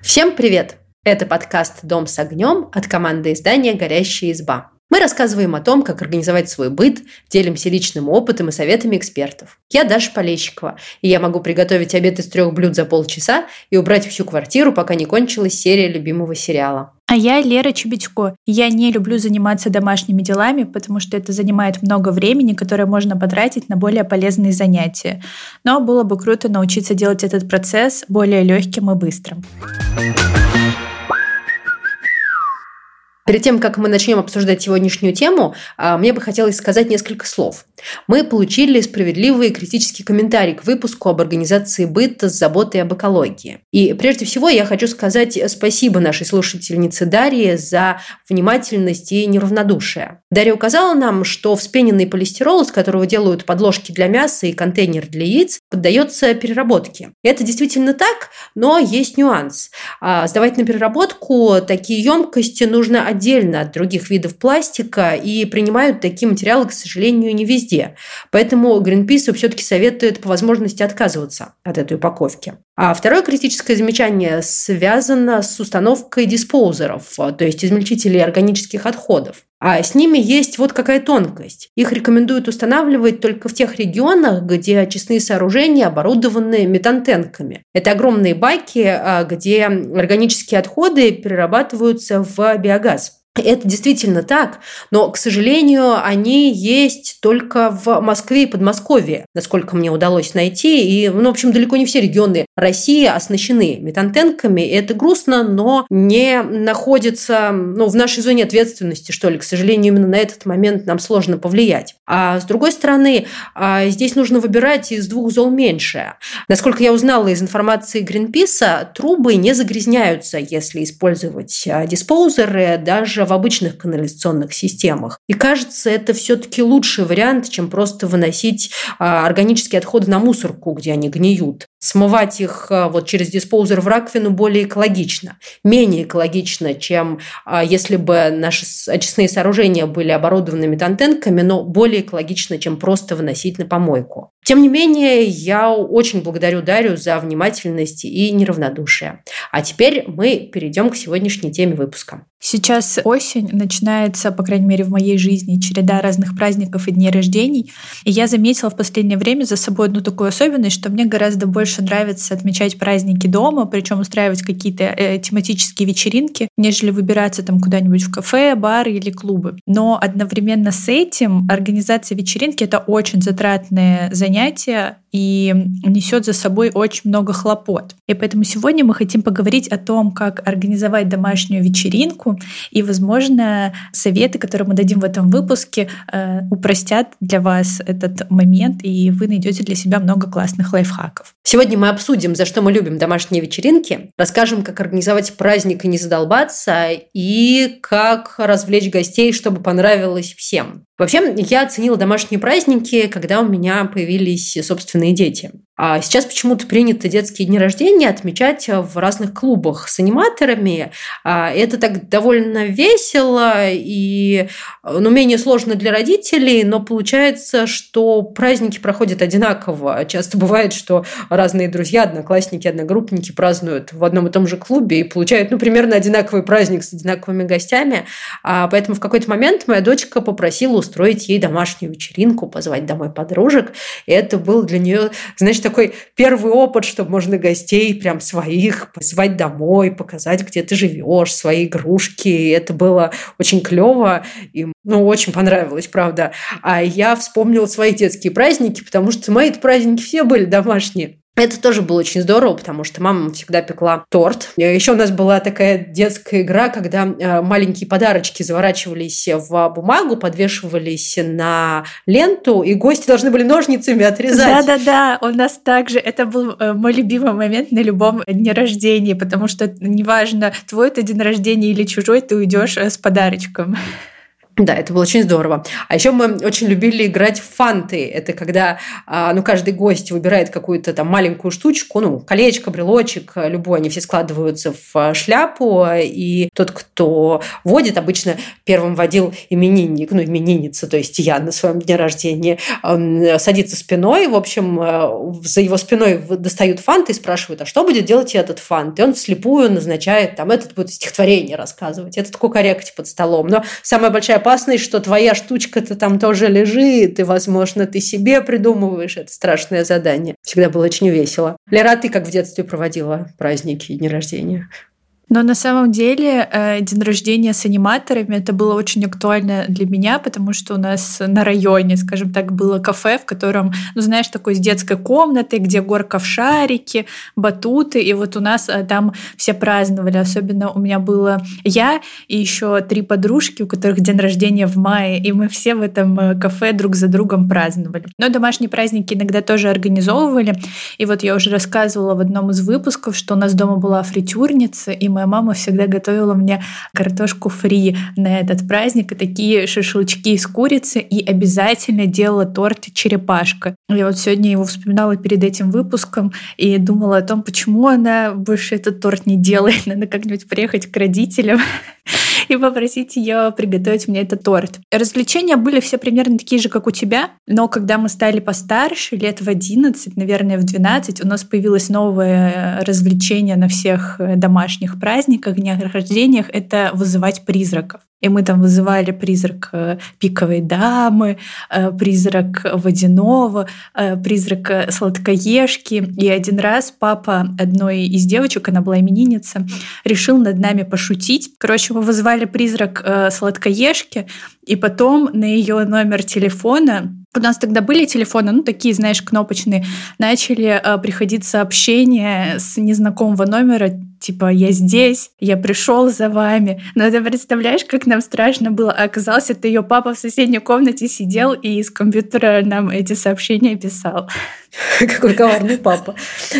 Всем привет! Это подкаст «Дом с огнем» от команды издания «Горящая изба». Мы рассказываем о том, как организовать свой быт, делимся личным опытом и советами экспертов. Я Даша Полещикова, и я могу приготовить обед из трех блюд за полчаса и убрать всю квартиру, пока не кончилась серия любимого сериала. А я Лера Чебедько. Я не люблю заниматься домашними делами, потому что это занимает много времени, которое можно потратить на более полезные занятия. Но было бы круто научиться делать этот процесс более легким и быстрым. Перед тем, как мы начнем обсуждать сегодняшнюю тему, а, мне бы хотелось сказать несколько слов. Мы получили справедливый критический комментарий к выпуску об организации быта с заботой об экологии. И прежде всего я хочу сказать спасибо нашей слушательнице Дарье за внимательность и неравнодушие. Дарья указала нам, что вспененный полистирол, из которого делают подложки для мяса и контейнер для яиц, поддается переработке. Это действительно так, но есть нюанс. А, сдавать на переработку такие емкости нужно отдельно от других видов пластика, и принимают такие материалы, к сожалению, не везде. Поэтому Greenpeace все-таки советует по возможности отказываться от этой упаковки. А второе критическое замечание связано с установкой диспоузеров, то есть измельчителей органических отходов. А с ними есть вот какая тонкость. Их рекомендуют устанавливать только в тех регионах, где очистные сооружения оборудованы метантенками. Это огромные баки, а, где органические отходы перерабатываются в биогаз. Это действительно так, но, к сожалению, они есть только в Москве и Подмосковье, насколько мне удалось найти. И, ну, в общем, далеко не все регионы России оснащены метантенками. Это грустно, но не находится ну, в нашей зоне ответственности, что ли. К сожалению, именно на этот момент нам сложно повлиять. А с другой стороны, а, здесь нужно выбирать из двух зол меньшее. Насколько я узнала из информации Гринписа, трубы не загрязняются, если использовать а, диспоузеры, даже в обычных канализационных системах. И кажется, это все-таки лучший вариант, чем просто выносить а, органические отходы на мусорку, где они гниют. Смывать их а, вот через диспоузер в раковину более экологично. Менее экологично, чем а, если бы наши очистные сооружения были оборудованы метантенками, но более экологично, чем просто выносить на помойку. Тем не менее, я очень благодарю Дарью за внимательность и неравнодушие. А теперь мы перейдем к сегодняшней теме выпуска. Сейчас осень, начинается, по крайней мере, в моей жизни череда разных праздников и дней рождений. И я заметила в последнее время за собой одну такую особенность, что мне гораздо больше нравится отмечать праздники дома, причем устраивать какие-то э, тематические вечеринки, нежели выбираться там куда-нибудь в кафе, бары или клубы. Но одновременно с этим организация вечеринки — это очень затратное занятие, и несет за собой очень много хлопот. И поэтому сегодня мы хотим поговорить о том, как организовать домашнюю вечеринку, и, возможно, советы, которые мы дадим в этом выпуске, э, упростят для вас этот момент, и вы найдете для себя много классных лайфхаков. Сегодня мы обсудим, за что мы любим домашние вечеринки, расскажем, как организовать праздник и не задолбаться, и как развлечь гостей, чтобы понравилось всем. Вообще, я оценила домашние праздники, когда у меня появились собственные дети. А сейчас почему-то принято детские дни рождения отмечать в разных клубах с аниматорами. А это так довольно весело и ну, менее сложно для родителей, но получается, что праздники проходят одинаково. Часто бывает, что разные друзья, одноклассники, одногруппники празднуют в одном и том же клубе и получают ну, примерно одинаковый праздник с одинаковыми гостями. А поэтому в какой-то момент моя дочка попросила устроить ей домашнюю вечеринку, позвать домой подружек. И это был для нее, значит, такой первый опыт, чтобы можно гостей прям своих позвать домой, показать, где ты живешь, свои игрушки. И это было очень клево. И ну, очень понравилось, правда. А я вспомнила свои детские праздники, потому что мои праздники все были домашние. Это тоже было очень здорово, потому что мама всегда пекла торт. Еще у нас была такая детская игра, когда э, маленькие подарочки заворачивались в бумагу, подвешивались на ленту, и гости должны были ножницами отрезать. Да-да-да, у нас также это был э, мой любимый момент на любом дне рождения, потому что неважно, твой это день рождения или чужой, ты уйдешь э, с подарочком. Да, это было очень здорово. А еще мы очень любили играть в фанты. Это когда а, ну, каждый гость выбирает какую-то там маленькую штучку, ну, колечко, брелочек, любой, они все складываются в а, шляпу, и тот, кто водит, обычно первым водил именинник, ну, именинница, то есть я на своем дне рождения, он садится спиной, в общем, а, за его спиной достают фанты и спрашивают, а что будет делать этот фант? И он слепую назначает, там, этот будет стихотворение рассказывать, этот кукарекать под столом. Но самая большая опасность, что твоя штучка-то там тоже лежит, и, возможно, ты себе придумываешь это страшное задание. Всегда было очень весело. Лера, ты как в детстве проводила праздники и дни рождения? Но на самом деле э, день рождения с аниматорами это было очень актуально для меня, потому что у нас на районе, скажем так, было кафе, в котором, ну знаешь, такой с детской комнатой, где горка в шарике, батуты, и вот у нас э, там все праздновали. Особенно у меня было я и еще три подружки, у которых день рождения в мае, и мы все в этом э, кафе друг за другом праздновали. Но домашние праздники иногда тоже организовывали. И вот я уже рассказывала в одном из выпусков, что у нас дома была фритюрница, и моя мама всегда готовила мне картошку фри на этот праздник и такие шашлычки из курицы и обязательно делала торт черепашка. Я вот сегодня его вспоминала перед этим выпуском и думала о том, почему она больше этот торт не делает. Надо как-нибудь приехать к родителям и попросить ее приготовить мне этот торт. Развлечения были все примерно такие же, как у тебя, но когда мы стали постарше, лет в 11, наверное, в 12, у нас появилось новое развлечение на всех домашних праздниках, днях рождениях — это вызывать призраков. И мы там вызывали призрак э, пиковой дамы, э, призрак водяного, призрак сладкоежки. И один раз папа одной из девочек, она была именинница, решил над нами пошутить. Короче, мы вызывали призрак сладкоежки, и потом на ее номер телефона у нас тогда были телефоны, ну, такие, знаешь, кнопочные. Начали э, приходить сообщения с незнакомого номера, типа, я здесь, я пришел за вами. Но ты представляешь, как нам страшно было. А оказалось, это ее папа в соседней комнате сидел и из компьютера нам эти сообщения писал. Какой коварный папа.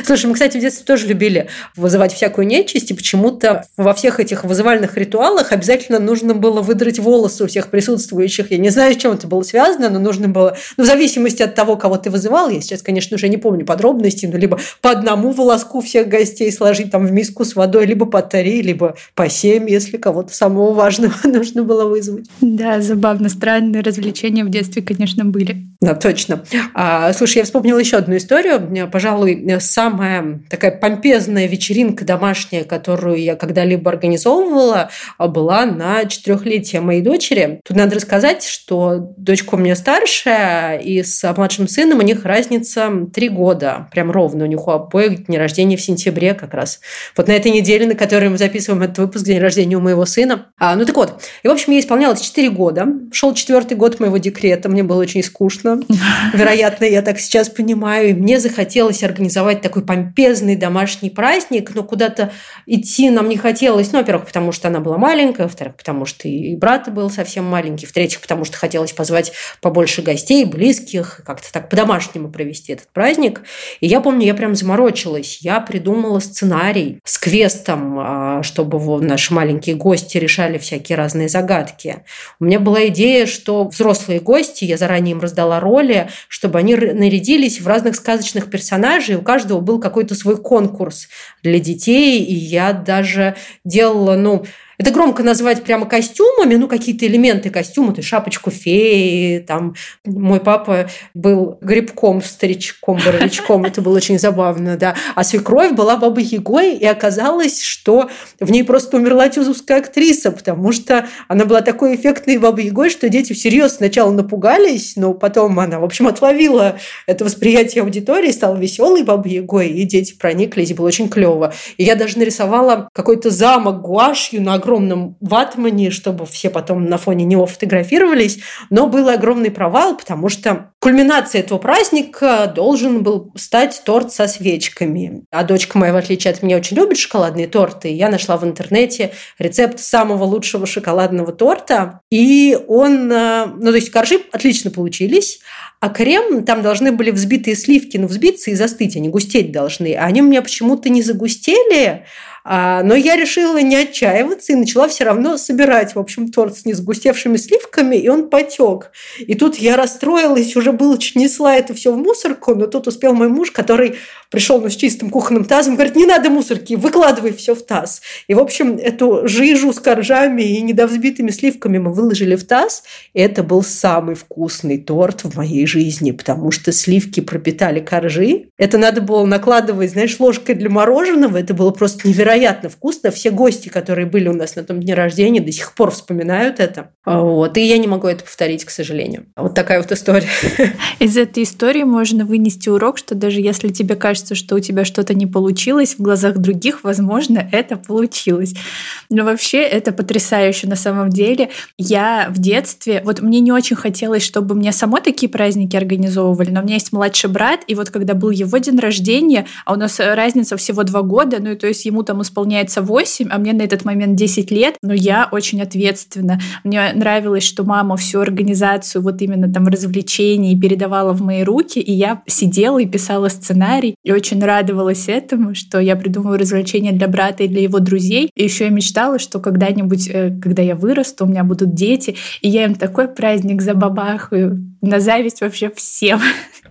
Слушай, мы, кстати, в детстве тоже любили вызывать всякую нечисть, и почему-то во всех этих вызывальных ритуалах обязательно нужно было выдрать волосы у всех присутствующих. Я не знаю, с чем это было связано, но нужно было, ну, в зависимости от того, кого ты вызывал, я сейчас, конечно, уже не помню подробностей, но либо по одному волоску всех гостей сложить там в миску с водой, либо по три, либо по семь, если кого-то самого важного нужно было вызвать. Да, забавно. Странные развлечения в детстве, конечно, были. Да, точно. А, слушай, я вспомнила еще одну историю. Пожалуй, самая такая помпезная вечеринка домашняя, которую я когда-либо организовывала, была на четырехлетие моей дочери. Тут надо рассказать, что дочка у меня старшая, и с младшим сыном у них разница три года. Прям ровно. У них у обоих день рождения в сентябре как раз. Вот на этой неделе, на которой мы записываем этот выпуск, день рождения у моего сына. А, ну так вот. И, в общем, ей исполнялось четыре года. Шел четвертый год моего декрета. Мне было очень скучно. Вероятно, я так сейчас понимаю. И мне захотелось организовать такой помпезный домашний праздник, но куда-то идти нам не хотелось. Ну, во-первых, потому что она была маленькая, во-вторых, потому что и брат был совсем маленький, в-третьих, потому что хотелось позвать побольше гостей, близких, как-то так по-домашнему провести этот праздник. И я помню, я прям заморочилась. Я придумала сценарий с квестом, а, чтобы наши маленькие гости решали всякие разные загадки. У меня была идея, что взрослые гости, я заранее им раздала роли, чтобы они нарядились в разных сказочных персонажей, у каждого был какой-то свой конкурс для детей, и я даже делала, ну, это громко назвать прямо костюмами, ну, какие-то элементы костюма, есть шапочку феи, там, мой папа был грибком, старичком, боровичком, это было очень забавно, да. А свекровь была бабой Егой, и оказалось, что в ней просто умерла тюзовская актриса, потому что она была такой эффектной бабой Егой, что дети всерьез сначала напугались, но потом она, в общем, отловила это восприятие аудитории, стала веселой бабой Егой, и дети прониклись, было очень клево. И я даже нарисовала какой-то замок гуашью на огромном ватмане, чтобы все потом на фоне него фотографировались, но был огромный провал, потому что кульминацией этого праздника должен был стать торт со свечками. А дочка моя, в отличие от меня, очень любит шоколадные торты. И я нашла в интернете рецепт самого лучшего шоколадного торта. И он... Э, ну, то есть коржи отлично получились, а крем, там должны были взбитые сливки, ну, взбиться и застыть, они густеть должны. А они у меня почему-то не загустели, но я решила не отчаиваться и начала все равно собирать, в общем, торт с несгустевшими сливками, и он потек. И тут я расстроилась, уже было несла это все в мусорку, но тут успел мой муж, который пришел ну, с чистым кухонным тазом, говорит, не надо мусорки, выкладывай все в таз. И, в общем, эту жижу с коржами и недовзбитыми сливками мы выложили в таз, и это был самый вкусный торт в моей жизни, потому что сливки пропитали коржи. Это надо было накладывать, знаешь, ложкой для мороженого, это было просто невероятно невероятно вкусно. Все гости, которые были у нас на том дне рождения, до сих пор вспоминают это. Вот. И я не могу это повторить, к сожалению. Вот такая вот история. Из этой истории можно вынести урок, что даже если тебе кажется, что у тебя что-то не получилось, в глазах других, возможно, это получилось. Но вообще это потрясающе на самом деле. Я в детстве, вот мне не очень хотелось, чтобы мне само такие праздники организовывали, но у меня есть младший брат, и вот когда был его день рождения, а у нас разница всего два года, ну и то есть ему там исполняется 8, а мне на этот момент 10 лет, но я очень ответственна. Мне нравилось, что мама всю организацию вот именно там развлечений передавала в мои руки, и я сидела и писала сценарий, и очень радовалась этому, что я придумываю развлечения для брата и для его друзей. И еще я мечтала, что когда-нибудь, э, когда я вырасту, у меня будут дети, и я им такой праздник забабахаю, на зависть вообще всем.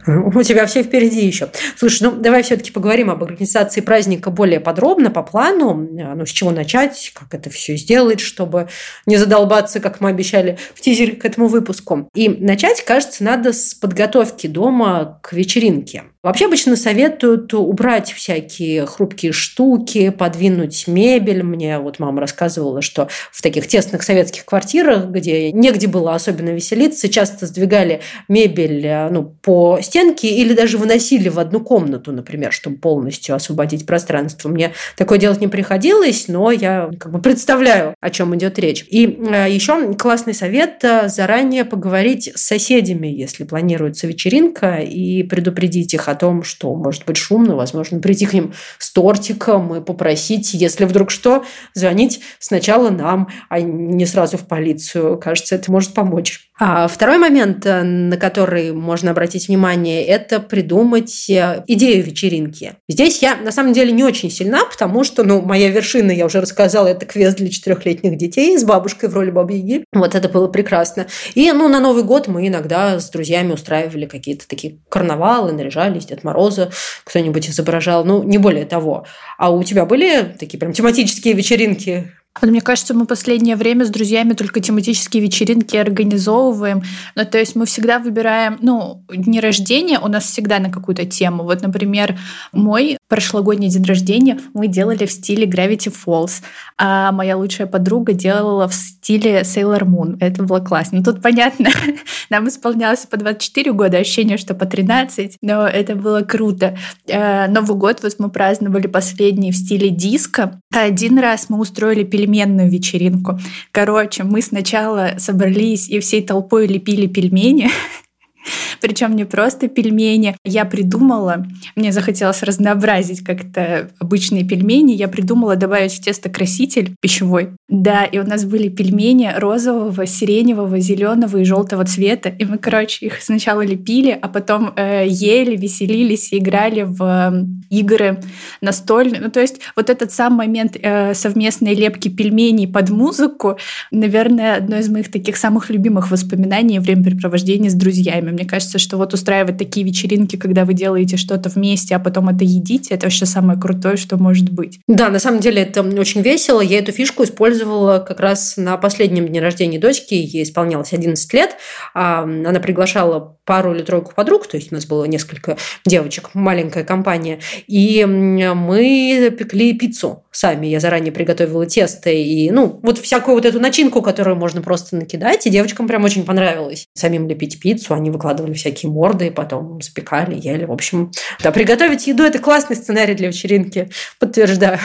У тебя все впереди еще. Слушай, ну давай все-таки поговорим об организации праздника более подробно, по плану. Ну, с чего начать, как это все сделать, чтобы не задолбаться, как мы обещали в тизере к этому выпуску. И начать, кажется, надо с подготовки дома к вечеринке. Вообще обычно советуют убрать всякие хрупкие штуки, подвинуть мебель. Мне вот мама рассказывала, что в таких тесных советских квартирах, где негде было особенно веселиться, часто сдвигали мебель э, ну, по стенке или даже выносили в одну комнату, например, чтобы полностью освободить пространство. Мне такое делать не приходилось, но я как бы представляю, о чем идет речь. И э, еще классный совет э, заранее поговорить с соседями, если планируется вечеринка, и предупредить их о том, что может быть шумно, возможно, прийти к ним с тортиком и попросить, если вдруг что, звонить сначала нам, а не сразу в полицию. Кажется, это может помочь. А второй момент, э, на который можно обратить внимание, это придумать э, идею вечеринки. Здесь я на самом деле не очень сильна, потому что, ну, моя вершина, я уже рассказала, это квест для четырехлетних детей с бабушкой в роли бабы Яги. Вот это было прекрасно. И, ну, на Новый год мы иногда с друзьями устраивали какие-то такие карнавалы, наряжались, Дед Мороза кто-нибудь изображал, ну, не более того. А у тебя были такие прям тематические вечеринки вот мне кажется, мы последнее время с друзьями только тематические вечеринки организовываем. Ну, то есть мы всегда выбираем, ну, дни рождения у нас всегда на какую-то тему. Вот, например, мой прошлогодний день рождения мы делали в стиле Gravity Falls, а моя лучшая подруга делала в стиле Sailor Moon. Это было классно. Тут понятно, нам исполнялось по 24 года, ощущение, что по 13, но это было круто. Э, Новый год вот мы праздновали последний в стиле диско. Один раз мы устроили пельменную вечеринку. Короче, мы сначала собрались и всей толпой лепили пельмени, Причем не просто пельмени. Я придумала, мне захотелось разнообразить как-то обычные пельмени, я придумала добавить в тесто краситель пищевой. Да, и у нас были пельмени розового, сиреневого, зеленого и желтого цвета. И мы, короче, их сначала лепили, а потом э, ели, веселились и играли в э, игры настольные. Ну, то есть вот этот сам момент э, совместной лепки пельменей под музыку, наверное, одно из моих таких самых любимых воспоминаний времяпрепровождения с друзьями. Мне кажется, что вот устраивать такие вечеринки, когда вы делаете что-то вместе, а потом это едите, это вообще самое крутое, что может быть. Да, на самом деле это очень весело. Я эту фишку использовала как раз на последнем дне рождения дочки. Ей исполнялось 11 лет. Она приглашала пару или тройку подруг, то есть у нас было несколько девочек, маленькая компания, и мы пекли пиццу сами. Я заранее приготовила тесто и, ну, вот всякую вот эту начинку, которую можно просто накидать, и девочкам прям очень понравилось. Самим лепить пиццу, они выкладывали всякие морды, потом запекали, ели. В общем, да, приготовить еду – это классный сценарий для вечеринки, подтверждаю.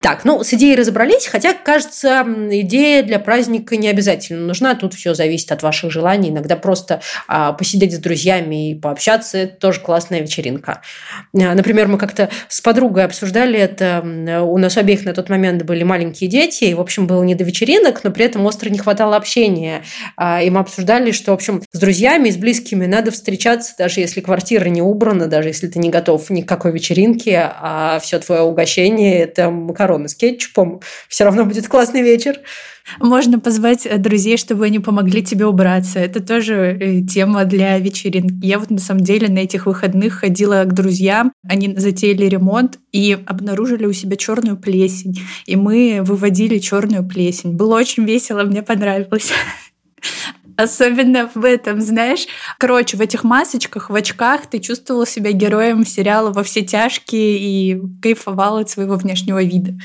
Так, ну, с идеей разобрались, хотя, кажется, идея для праздника не обязательно нужна. Тут все зависит от ваших желаний. Иногда просто а, посидеть с друзьями и пообщаться – это тоже классная вечеринка. А, например, мы как-то с подругой обсуждали это. У нас обеих на тот момент были маленькие дети, и, в общем, было не до вечеринок, но при этом остро не хватало общения. А, и мы обсуждали, что, в общем, с друзьями и с близкими надо встречаться, даже если квартира не убрана, даже если ты не готов ни к какой вечеринке, а все твое угощение – это макароны с кетчупом, все равно будет классный вечер. Можно позвать э, друзей, чтобы они помогли тебе убраться. Это тоже э, тема для вечеринки. Я вот на самом деле на этих выходных ходила к друзьям. Они затеяли ремонт и обнаружили у себя черную плесень. И мы выводили черную плесень. Было очень весело, мне понравилось. Особенно в этом, знаешь. Короче, в этих масочках, в очках ты чувствовала себя героем сериала «Во все тяжкие» и кайфовала от своего внешнего вида.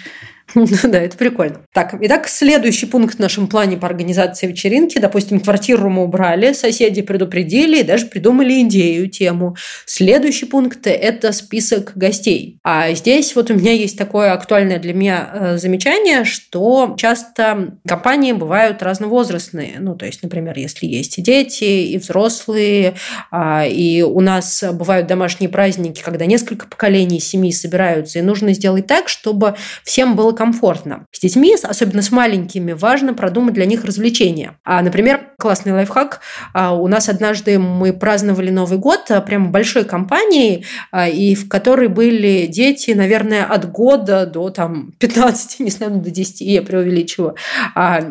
Да, это прикольно. Так, итак, следующий пункт в нашем плане по организации вечеринки. Допустим, квартиру мы убрали, соседи предупредили и даже придумали идею, тему. Следующий пункт – это список гостей. А здесь вот у меня есть такое актуальное для меня э, замечание, что часто компании бывают разновозрастные. Ну, то есть, например, если есть и дети, и взрослые, а, и у нас бывают домашние праздники, когда несколько поколений семьи собираются, и нужно сделать так, чтобы всем было комфортно. С детьми, особенно с маленькими, важно продумать для них развлечения. А, например, классный лайфхак. А, у нас однажды мы праздновали Новый год а, прямо большой компанией, а, и в которой были дети, наверное, от года до там, 15, не знаю, до 10, я преувеличиваю.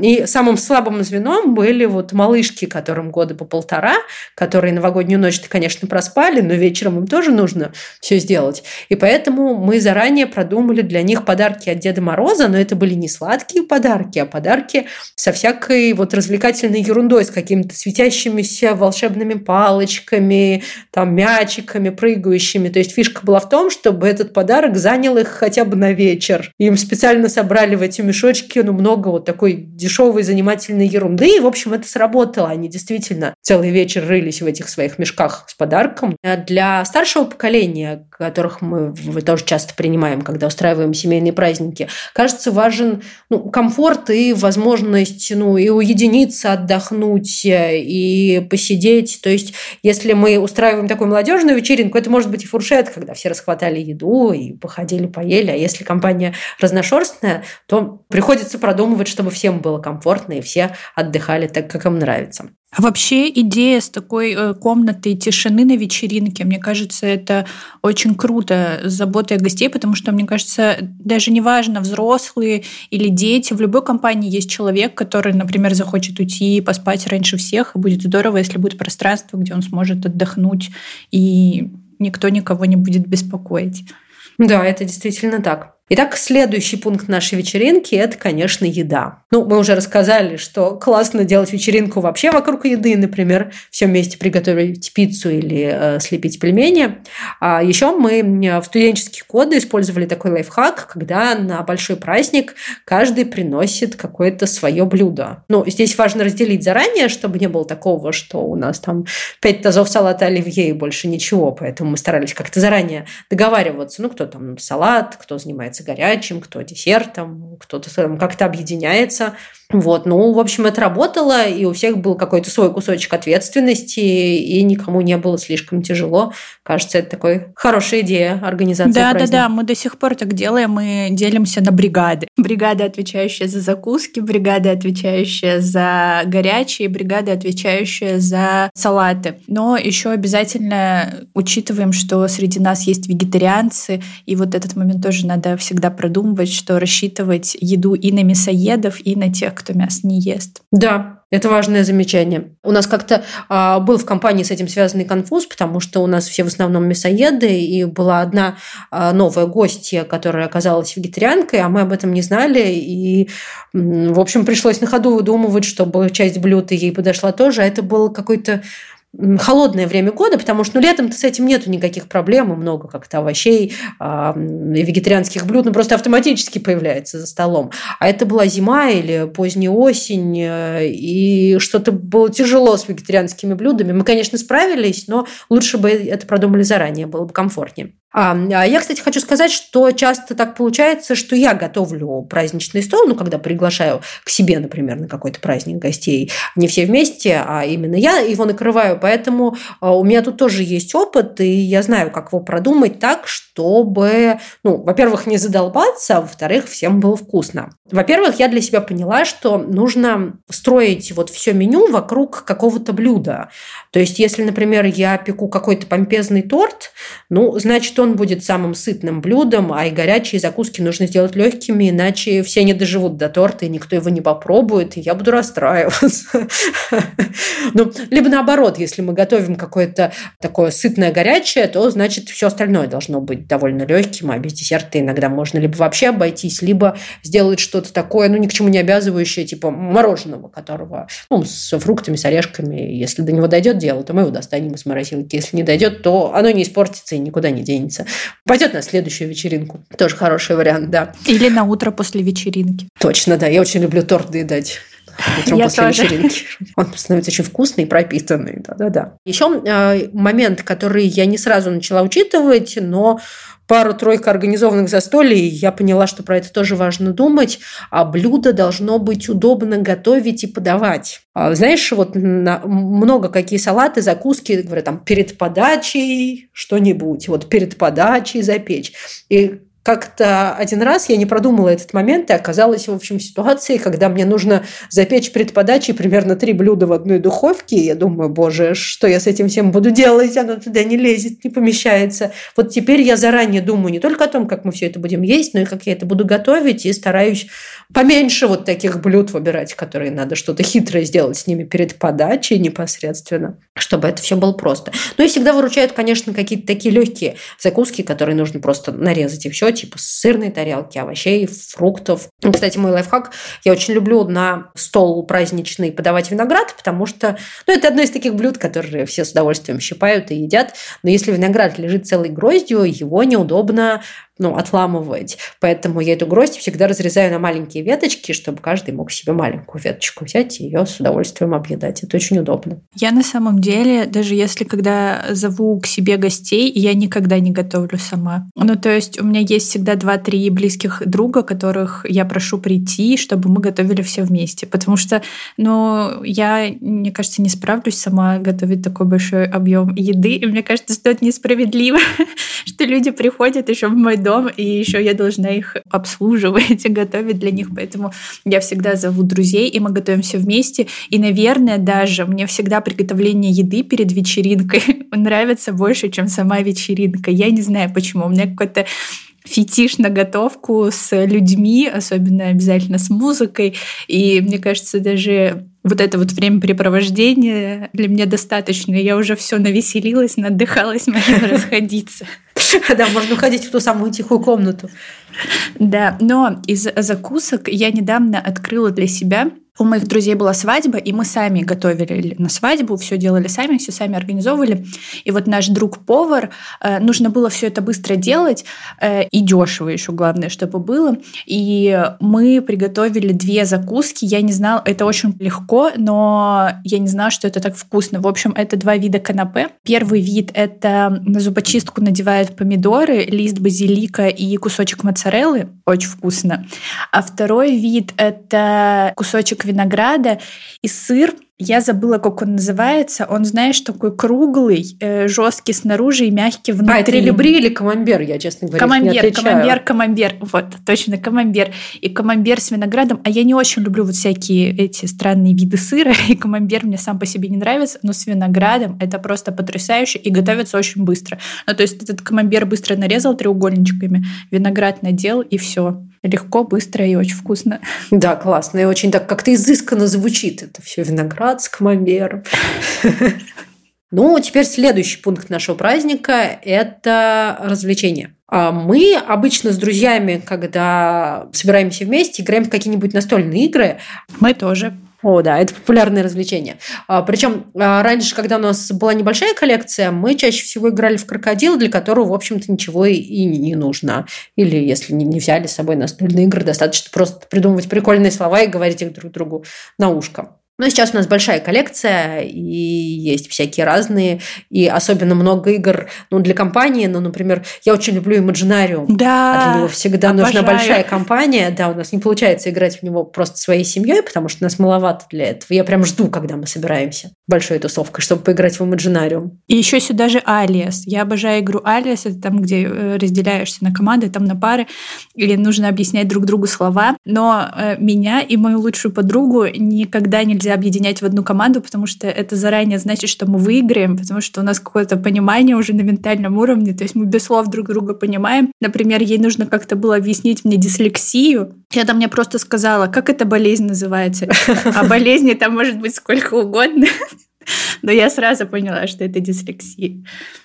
И самым слабым звеном были вот малышки, которым года по полтора, которые новогоднюю ночь-то, конечно, проспали, но вечером им тоже нужно все сделать. И поэтому мы заранее продумали для них подарки от Деда Мороза, Мороза, но это были не сладкие подарки, а подарки со всякой вот развлекательной ерундой, с какими-то светящимися волшебными палочками, там, мячиками, прыгающими. То есть фишка была в том, чтобы этот подарок занял их хотя бы на вечер. Им специально собрали в эти мешочки ну, много вот такой дешевой занимательной ерунды, и, в общем, это сработало. Они действительно целый вечер рылись в этих своих мешках с подарком. Для старшего поколения, которых мы тоже часто принимаем, когда устраиваем семейные праздники, кажется, важен ну, комфорт и возможность ну, и уединиться, отдохнуть, э, и посидеть. То есть, если мы устраиваем такую молодежную вечеринку, это может быть и фуршет, когда все расхватали еду и походили, поели. А если компания разношерстная, то приходится продумывать, чтобы всем было комфортно и все отдыхали так, как им нравится. Вообще идея с такой э, комнатой тишины на вечеринке, мне кажется, это очень круто с заботой о гостей, потому что, мне кажется, даже неважно, взрослые или дети, в любой компании есть человек, который, например, захочет уйти поспать раньше всех, и будет здорово, если будет пространство, где он сможет отдохнуть, и никто никого не будет беспокоить. Да, это действительно так. Итак, следующий пункт нашей вечеринки – это, конечно, еда. Ну, мы уже рассказали, что классно делать вечеринку вообще вокруг еды, например, все вместе приготовить пиццу или э, слепить пельмени. А еще мы в студенческие годы использовали такой лайфхак, когда на большой праздник каждый приносит какое-то свое блюдо. Ну, здесь важно разделить заранее, чтобы не было такого, что у нас там пять тазов салата оливье и больше ничего, поэтому мы старались как-то заранее договариваться. Ну, кто там салат, кто занимается занимается горячим, кто десертом, кто-то как-то объединяется. Вот, ну, в общем, это работало, и у всех был какой-то свой кусочек ответственности, и никому не было слишком тяжело. Кажется, это такой хорошая идея организации Да, праздника. да, да, мы до сих пор так делаем, мы делимся на бригады. Бригада, отвечающая за закуски, бригада, отвечающая за горячие, бригада, отвечающая за салаты. Но еще обязательно учитываем, что среди нас есть вегетарианцы, и вот этот момент тоже надо всегда продумывать, что рассчитывать еду и на мясоедов, и на тех, кто мясо не ест. Да, это важное замечание. У нас как-то а, был в компании с этим связанный конфуз, потому что у нас все в основном мясоеды, и была одна а, новая гостья, которая оказалась вегетарианкой, а мы об этом не знали, и, в общем, пришлось на ходу выдумывать, чтобы часть блюд ей подошла тоже, а это был какой-то холодное время года, потому что ну, летом-то с этим нету никаких проблем, и много как-то овощей, э, вегетарианских блюд, ну, просто автоматически появляется за столом. А это была зима или поздняя осень, э, и что-то было тяжело с вегетарианскими блюдами. Мы, конечно, справились, но лучше бы это продумали заранее, было бы комфортнее. А, а я, кстати, хочу сказать, что часто так получается, что я готовлю праздничный стол, ну, когда приглашаю к себе, например, на какой-то праздник гостей, не все вместе, а именно я его накрываю, поэтому а, у меня тут тоже есть опыт, и я знаю, как его продумать так, чтобы, ну, во-первых, не задолбаться, а во-вторых, всем было вкусно. Во-первых, я для себя поняла, что нужно строить вот все меню вокруг какого-то блюда. То есть, если, например, я пеку какой-то помпезный торт, ну, значит, он будет самым сытным блюдом, а и горячие закуски нужно сделать легкими, иначе все не доживут до торта, и никто его не попробует, и я буду расстраиваться. Ну, либо наоборот, если мы готовим какое-то такое сытное горячее, то, значит, все остальное должно быть довольно легким, а без десерта иногда можно либо вообще обойтись, либо сделать что-то такое, ну, ни к чему не обязывающее, типа мороженого, которого, ну, с фруктами, с орешками, если до него дойдет дело, то мы его достанем из морозилки. Если не дойдет, то оно не испортится и никуда не денется останется. Пойдет на следующую вечеринку. Тоже хороший вариант, да. Или на утро после вечеринки. Точно, да. Я очень люблю торт доедать. Утром Я после тоже. вечеринки. Он становится очень вкусный и пропитанный. Да-да-да. Еще э, момент, который я не сразу начала учитывать, но пару-тройку организованных застолий, я поняла, что про это тоже важно думать, а блюдо должно быть удобно готовить и подавать. А, знаешь, вот много какие салаты, закуски, говорят, там, перед подачей что-нибудь, вот перед подачей запечь. И как-то один раз я не продумала этот момент и оказалась, в общем, в ситуации, когда мне нужно запечь перед подачей примерно три блюда в одной духовке. И я думаю, боже, что я с этим всем буду делать? Оно туда не лезет, не помещается. Вот теперь я заранее думаю не только о том, как мы все это будем есть, но и как я это буду готовить, и стараюсь поменьше вот таких блюд выбирать, которые надо что-то хитрое сделать с ними перед подачей непосредственно, чтобы это все было просто. Ну и всегда выручают, конечно, какие-то такие легкие закуски, которые нужно просто нарезать и все, типа сырной тарелки, овощей, фруктов. Кстати, мой лайфхак, я очень люблю на стол праздничный подавать виноград, потому что ну, это одно из таких блюд, которые все с удовольствием щипают и едят. Но если виноград лежит целой гроздью, его неудобно ну, отламывать. Поэтому я эту гроздь всегда разрезаю на маленькие веточки, чтобы каждый мог себе маленькую веточку взять и ее с удовольствием объедать. Это очень удобно. Я на самом деле, даже если когда зову к себе гостей, я никогда не готовлю сама. Ну, то есть у меня есть всегда два-три близких друга, которых я прошу прийти, чтобы мы готовили все вместе. Потому что, ну, я, мне кажется, не справлюсь сама готовить такой большой объем еды. И мне кажется, что это несправедливо, что люди приходят еще в мой дом и еще я должна их обслуживать и готовить для них. Поэтому я всегда зову друзей, и мы готовим все вместе. И, наверное, даже мне всегда приготовление еды перед вечеринкой нравится больше, чем сама вечеринка. Я не знаю почему. У меня какой-то фетиш на готовку с людьми, особенно обязательно с музыкой. И мне кажется, даже вот это вот времяпрепровождение для меня достаточно. Я уже все навеселилась, надыхалась, можно расходиться. Да, можно уходить в ту самую тихую комнату. Да, но из закусок я недавно открыла для себя у моих друзей была свадьба, и мы сами готовили на свадьбу, все делали сами, все сами организовывали. И вот наш друг-повар, э, нужно было все это быстро делать, э, и дешево еще, главное, чтобы было. И мы приготовили две закуски. Я не знала, это очень легко, но я не знала, что это так вкусно. В общем, это два вида канапе. Первый вид — это на зубочистку надевают помидоры, лист базилика и кусочек моцареллы. Очень вкусно. А второй вид — это кусочек винограда и сыр я забыла, как он называется. Он, знаешь, такой круглый, э, жесткий снаружи и мягкий внутри. А, это релибри или камамбер, я, честно говоря, Камамбер, не камамбер, камамбер. Вот, точно, камамбер. И камамбер с виноградом. А я не очень люблю вот всякие эти странные виды сыра. И камамбер мне сам по себе не нравится. Но с виноградом это просто потрясающе. И готовится очень быстро. Ну, то есть этот камамбер быстро нарезал треугольничками, виноград надел, и все легко, быстро и очень вкусно. Да, классно. И очень так как-то изысканно звучит это все виноград с камамбером. Ну, теперь следующий пункт нашего праздника – это развлечения. А мы обычно с друзьями, когда собираемся вместе, играем в какие-нибудь настольные игры. Мы тоже. О, да, это популярное развлечение. А, причем а, раньше, когда у нас была небольшая коллекция, мы чаще всего играли в крокодил, для которого, в общем-то, ничего и не нужно. Или если не взяли с собой настольные игры, достаточно просто придумывать прикольные слова и говорить их друг другу на ушко. Но сейчас у нас большая коллекция, и есть всякие разные, и особенно много игр ну, для компании. Ну, например, я очень люблю Imaginarium. Да, а для него всегда обожаю. нужна большая компания. Да, у нас не получается играть в него просто своей семьей, потому что нас маловато для этого. Я прям жду, когда мы собираемся большой тусовкой, чтобы поиграть в Imaginarium. И еще сюда же Алиас. Я обожаю игру Алиас. Это там, где э, разделяешься на команды, там на пары, или нужно объяснять друг другу слова. Но э, меня и мою лучшую подругу никогда нельзя объединять в одну команду, потому что это заранее значит, что мы выиграем, потому что у нас какое-то понимание уже на ментальном уровне, то есть мы без слов друг друга понимаем. Например, ей нужно как-то было объяснить мне дислексию. Я там мне просто сказала, как эта болезнь называется. А болезни там может быть сколько угодно. Но я сразу поняла, что это дислексия.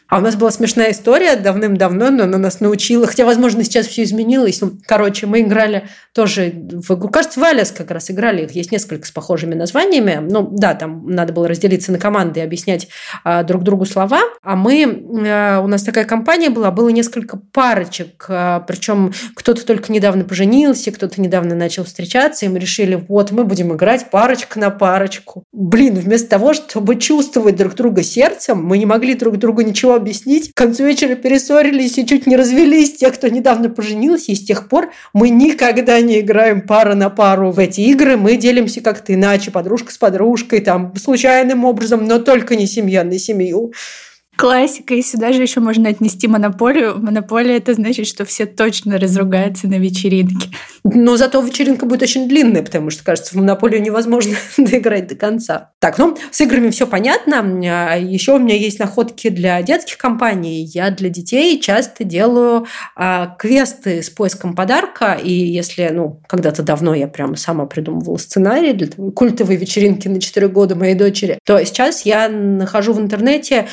А у нас была смешная история давным-давно, но она нас научила, хотя, возможно, сейчас все изменилось. Ну, короче, мы играли тоже в игру, кажется, в Алис как раз играли, их есть несколько с похожими названиями. Ну, да, там надо было разделиться на команды и объяснять а, друг другу слова. А мы, а, у нас такая компания была, было несколько парочек, а, причем кто-то только недавно поженился, кто-то недавно начал встречаться, и мы решили, вот, мы будем играть парочка на парочку. Блин, вместо того, чтобы чувствовать друг друга сердцем, мы не могли друг другу ничего объяснить. К концу вечера перессорились и чуть не развелись те, кто недавно поженился. И с тех пор мы никогда не играем пара на пару в эти игры. Мы делимся как-то иначе, подружка с подружкой, там, случайным образом, но только не семья на семью. Классика, и сюда же еще можно отнести монополию. Монополия это значит, что все точно разругаются на вечеринке. Но зато вечеринка будет очень длинная, потому что, кажется, в монополию невозможно доиграть до конца. Так, ну, с играми все понятно. А еще у меня есть находки для детских компаний. Я для детей часто делаю а, квесты с поиском подарка. И если, ну, когда-то давно я прямо сама придумывала сценарий для культовой вечеринки на 4 года моей дочери, то сейчас я нахожу в интернете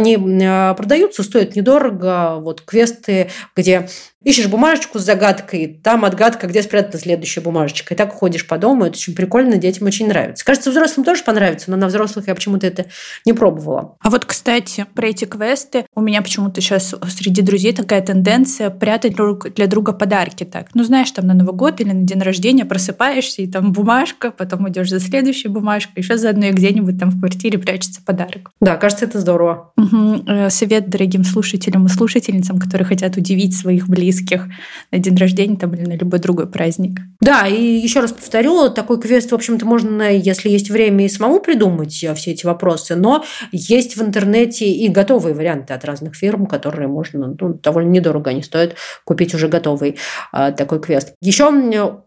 они э, продаются, стоят недорого. Вот квесты, где Ищешь бумажечку с загадкой, там отгадка, где спрятана следующая бумажечка. И так ходишь по дому, это очень прикольно, детям очень нравится. Кажется, взрослым тоже понравится, но на взрослых я почему-то это не пробовала. А вот, кстати, про эти квесты, у меня почему-то сейчас среди друзей такая тенденция прятать друг для друга подарки так. Ну, знаешь, там на Новый год или на день рождения просыпаешься, и там бумажка, потом идешь за следующей бумажкой, еще заодно и где-нибудь там в квартире прячется подарок. Да, кажется, это здорово. Угу. Совет дорогим слушателям и слушательницам, которые хотят удивить своих близких близких на день рождения там, или на любой другой праздник. Да, и еще раз повторю, такой квест, в общем-то, можно, если есть время, и самому придумать э, все эти вопросы, но есть в интернете и готовые варианты от разных фирм, которые можно, ну, довольно недорого они стоят, купить уже готовый э, такой квест. Еще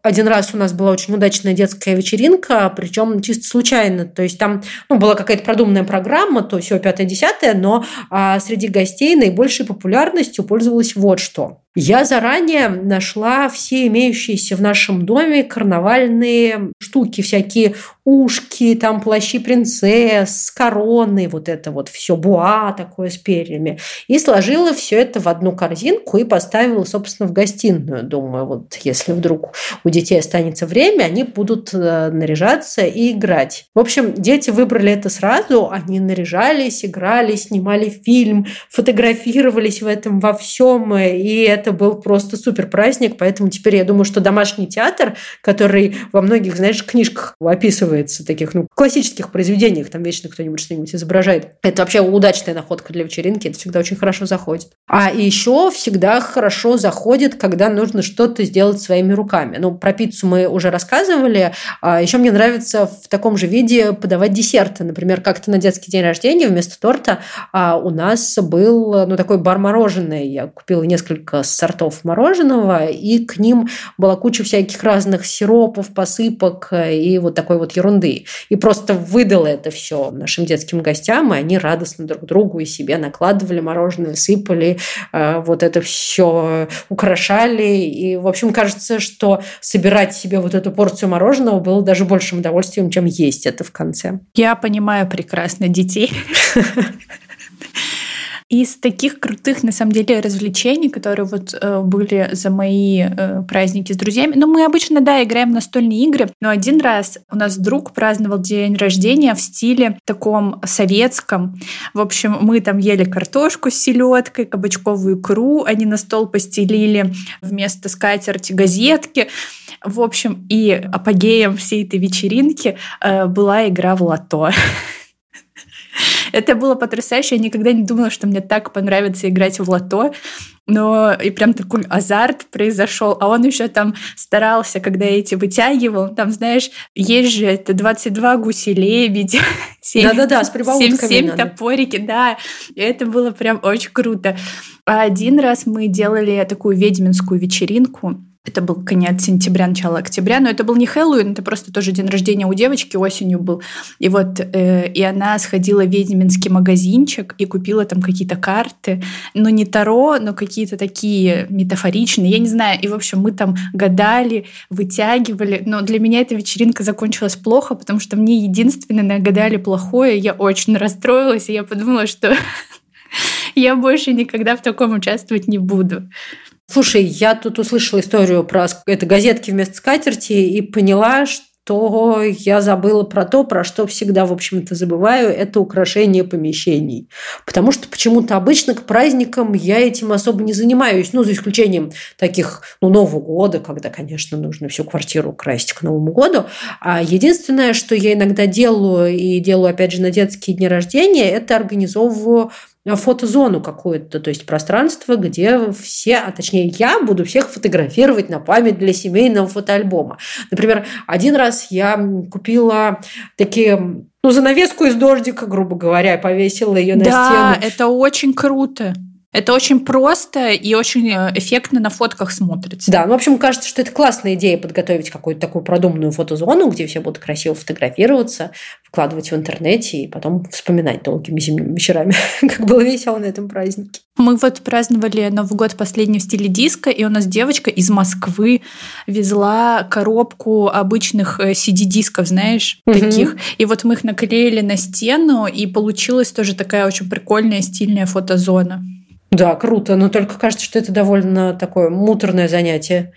один раз у нас была очень удачная детская вечеринка, причем чисто случайно, то есть там ну, была какая-то продуманная программа, то все пятое-десятое, но э, среди гостей наибольшей популярностью пользовалась вот что. Я заранее нашла все имеющиеся в нашем доме карнавальные штуки, всякие ушки, там плащи принцесс, короны, вот это вот все, буа такое с перьями. И сложила все это в одну корзинку и поставила, собственно, в гостиную. Думаю, вот если вдруг у детей останется время, они будут э, наряжаться и играть. В общем, дети выбрали это сразу, они наряжались, играли, снимали фильм, фотографировались в этом во всем, и это был просто супер праздник, поэтому теперь я думаю, что домашний театр, который во многих, знаешь, книжках описывает описывается, таких, ну, классических произведениях, там вечно кто-нибудь что-нибудь изображает. Это вообще удачная находка для вечеринки, это всегда очень хорошо заходит. А еще всегда хорошо заходит, когда нужно что-то сделать своими руками. Ну, про пиццу мы уже рассказывали. А еще мне нравится в таком же виде подавать десерты. Например, как-то на детский день рождения вместо торта а, у нас был, ну, такой бар мороженое. Я купила несколько сортов мороженого, и к ним была куча всяких разных сиропов, посыпок и вот такой вот ерунды. И просто выдала это все нашим детским гостям, и они радостно друг другу и себе накладывали мороженое, сыпали, э, вот это все украшали. И, в общем, кажется, что собирать себе вот эту порцию мороженого было даже большим удовольствием, чем есть это в конце. Я понимаю прекрасно детей. Из таких крутых, на самом деле, развлечений, которые вот э, были за мои э, праздники с друзьями, ну, мы обычно, да, играем в настольные игры, но один раз у нас друг праздновал день рождения в стиле таком советском. В общем, мы там ели картошку с селедкой, кабачковую икру, они на стол постелили вместо скатерти газетки. В общем, и апогеем всей этой вечеринки э, была игра в лото. Это было потрясающе. Я никогда не думала, что мне так понравится играть в лото. Но и прям такой азарт произошел. А он еще там старался, когда я эти вытягивал. Там, знаешь, есть же это 22 гуси-лебеди. Да-да-да, с прибаутками. 7 топорики, да. И это было прям очень круто. А один раз мы делали такую ведьминскую вечеринку это был конец сентября, начало октября, но это был не Хэллоуин, это просто тоже день рождения у девочки осенью был. И вот э, и она сходила в ведьминский магазинчик и купила там какие-то карты, ну не таро, но какие-то такие метафоричные, я не знаю. И в общем мы там гадали, вытягивали. Но для меня эта вечеринка закончилась плохо, потому что мне единственное нагадали плохое. Я очень расстроилась, и я подумала, что я больше никогда в таком участвовать не буду. Слушай, я тут услышала историю про это газетки вместо скатерти и поняла, что я забыла про то, про что всегда, в общем-то, забываю, это украшение помещений. Потому что почему-то обычно к праздникам я этим особо не занимаюсь, ну, за исключением таких, ну, Нового года, когда, конечно, нужно всю квартиру украсить к Новому году. А единственное, что я иногда делаю, и делаю, опять же, на детские дни рождения, это организовываю фотозону какую-то, то есть пространство, где все, а точнее я буду всех фотографировать на память для семейного фотоальбома. Например, один раз я купила такие ну, занавеску из дождика, грубо говоря, повесила ее на да, стену. Да, это очень круто. Это очень просто и очень э, эффектно на фотках смотрится. Да, ну, в общем, кажется, что это классная идея подготовить какую-то такую продуманную фотозону, где все будут красиво фотографироваться, вкладывать в интернете и потом вспоминать долгими зимними вечерами, как было весело на этом празднике. Мы вот праздновали Новый год последний в стиле диско, и у нас девочка из Москвы везла коробку обычных CD-дисков, э, знаешь, угу. таких. И вот мы их наклеили на стену, и получилась тоже такая очень прикольная, стильная фотозона. Да, круто, но только кажется, что это довольно такое муторное занятие.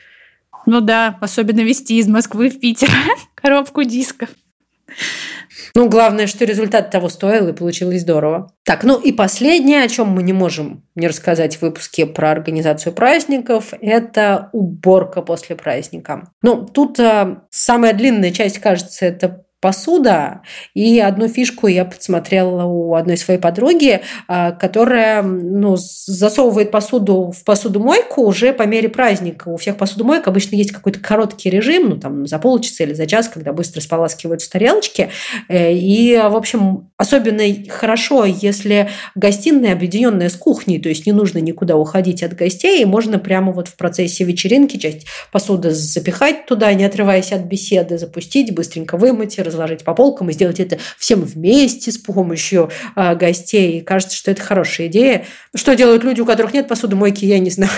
Ну да, особенно вести из Москвы в Питер коробку дисков. Ну, главное, что результат того стоил, и получилось здорово. Так, ну и последнее, о чем мы не можем не рассказать в выпуске про организацию праздников, это уборка после праздника. Ну, тут э, самая длинная часть, кажется, это посуда. И одну фишку я подсмотрела у одной своей подруги, а, которая ну, засовывает посуду в посудомойку уже по мере праздника. У всех посудомоек обычно есть какой-то короткий режим, ну там за полчаса или за час, когда быстро споласкивают в тарелочке. Э, и, в общем, особенно хорошо, если гостиная объединенная с кухней, то есть не нужно никуда уходить от гостей, и можно прямо вот в процессе вечеринки часть посуды запихать туда, не отрываясь от беседы, запустить, быстренько вымыть, разложить по полкам и сделать это всем вместе с помощью э, гостей. И кажется, что это хорошая идея. Что делают люди, у которых нет посудомойки, я не знаю.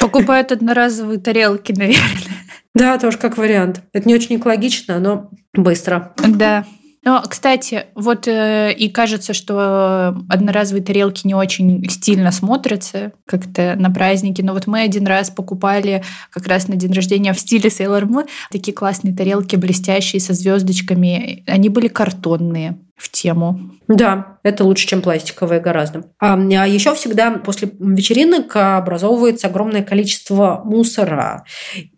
Покупают одноразовые тарелки, наверное. Да, тоже как вариант. Это не очень экологично, но быстро. Да. Но, кстати, вот э, и кажется, что одноразовые тарелки не очень стильно смотрятся как-то на праздники. Но вот мы один раз покупали как раз на день рождения в стиле Sailor Moon такие классные тарелки блестящие со звездочками. Они были картонные в тему. Да, это лучше, чем пластиковые гораздо. А, а еще всегда после вечеринок образовывается огромное количество мусора.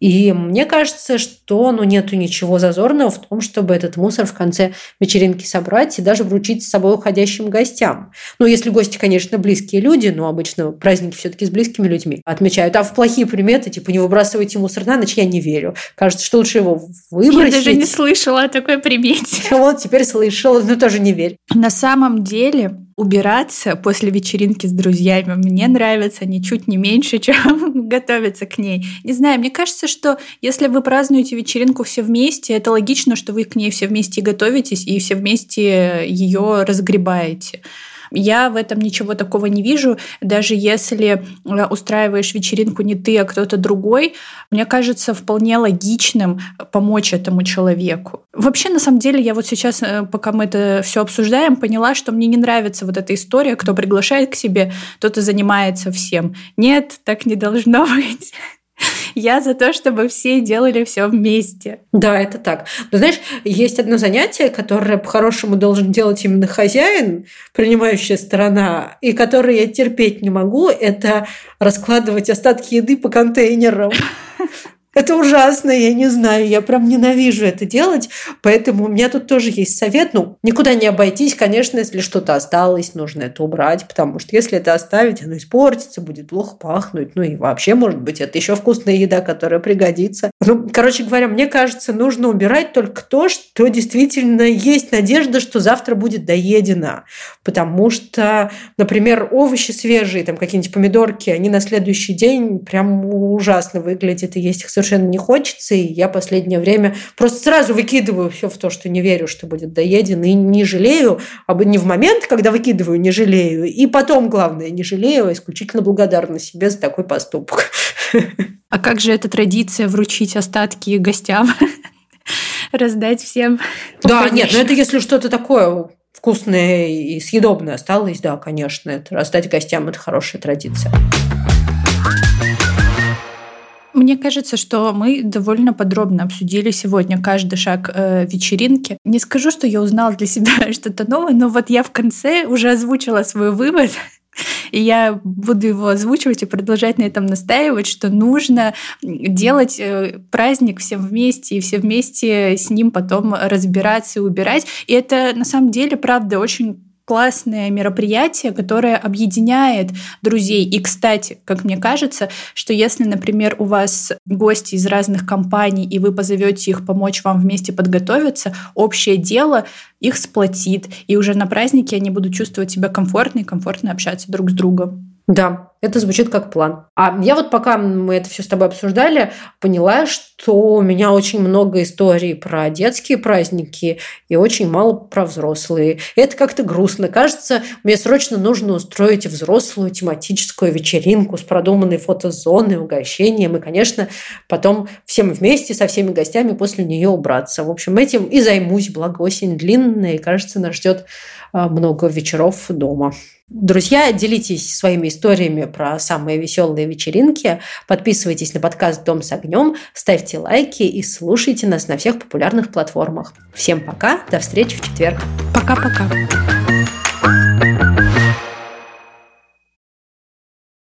И мне кажется, что ну, нету ничего зазорного в том, чтобы этот мусор в конце вечеринки собрать и даже вручить с собой уходящим гостям. Ну, если гости, конечно, близкие люди, но обычно праздники все-таки с близкими людьми отмечают. А в плохие приметы, типа не выбрасывайте мусор на ночь, я не верю. Кажется, что лучше его выбросить. Я даже не слышала о такой примете. Вот, теперь слышала, но тоже не верь. На самом деле убираться после вечеринки с друзьями мне нравится ничуть не меньше, чем готовиться к ней. Не знаю, мне кажется, что если вы празднуете вечеринку все вместе, это логично, что вы к ней все вместе готовитесь и все вместе ее разгребаете. Я в этом ничего такого не вижу. Даже если э, устраиваешь вечеринку не ты, а кто-то другой, мне кажется вполне логичным помочь этому человеку. Вообще, на самом деле, я вот сейчас, э, пока мы это все обсуждаем, поняла, что мне не нравится вот эта история, кто приглашает к себе, тот и занимается всем. Нет, так не должно быть. Я за то, чтобы все делали все вместе. Да, это так. Но знаешь, есть одно занятие, которое по-хорошему должен делать именно хозяин, принимающая сторона, и которое я терпеть не могу, это раскладывать остатки еды по контейнерам. Это ужасно, я не знаю, я прям ненавижу это делать, поэтому у меня тут тоже есть совет, ну, никуда не обойтись, конечно, если что-то осталось, нужно это убрать, потому что если это оставить, оно испортится, будет плохо пахнуть, ну и вообще, может быть, это еще вкусная еда, которая пригодится. Ну, короче говоря, мне кажется, нужно убирать только то, что действительно есть надежда, что завтра будет доедено, потому что, например, овощи свежие, там какие-нибудь помидорки, они на следующий день прям ужасно выглядят, и есть их не хочется, и я последнее время просто сразу выкидываю все в то, что не верю, что будет доеден, и не жалею, а не в момент, когда выкидываю, не жалею, и потом, главное, не жалею, а исключительно благодарна себе за такой поступок. А как же эта традиция вручить остатки гостям? Раздать всем? Да, нет, но ну это если что-то такое вкусное и съедобное осталось, да, конечно, это раздать гостям – это хорошая традиция. Мне кажется, что мы довольно подробно обсудили сегодня каждый шаг э, вечеринки. Не скажу, что я узнала для себя что-то новое, но вот я в конце уже озвучила свой вывод. И я буду его озвучивать и продолжать на этом настаивать, что нужно делать э, праздник всем вместе, и все вместе с ним потом разбираться и убирать. И это на самом деле, правда, очень классное мероприятие, которое объединяет друзей. И, кстати, как мне кажется, что если, например, у вас гости из разных компаний, и вы позовете их помочь вам вместе подготовиться, общее дело их сплотит, и уже на празднике они будут чувствовать себя комфортно и комфортно общаться друг с другом. Да, это звучит как план. А я вот пока мы это все с тобой обсуждали, поняла, что у меня очень много историй про детские праздники и очень мало про взрослые. Это как-то грустно. Кажется, мне срочно нужно устроить взрослую тематическую вечеринку с продуманной фотозоной, угощением и, конечно, потом всем вместе со всеми гостями после нее убраться. В общем, этим и займусь, благо осень длинная, и, кажется, нас ждет а, много вечеров дома. Друзья, делитесь своими историями про самые веселые вечеринки. Подписывайтесь на подкаст «Дом с огнем», ставьте лайки и слушайте нас на всех популярных платформах. Всем пока, до встречи в четверг. Пока-пока.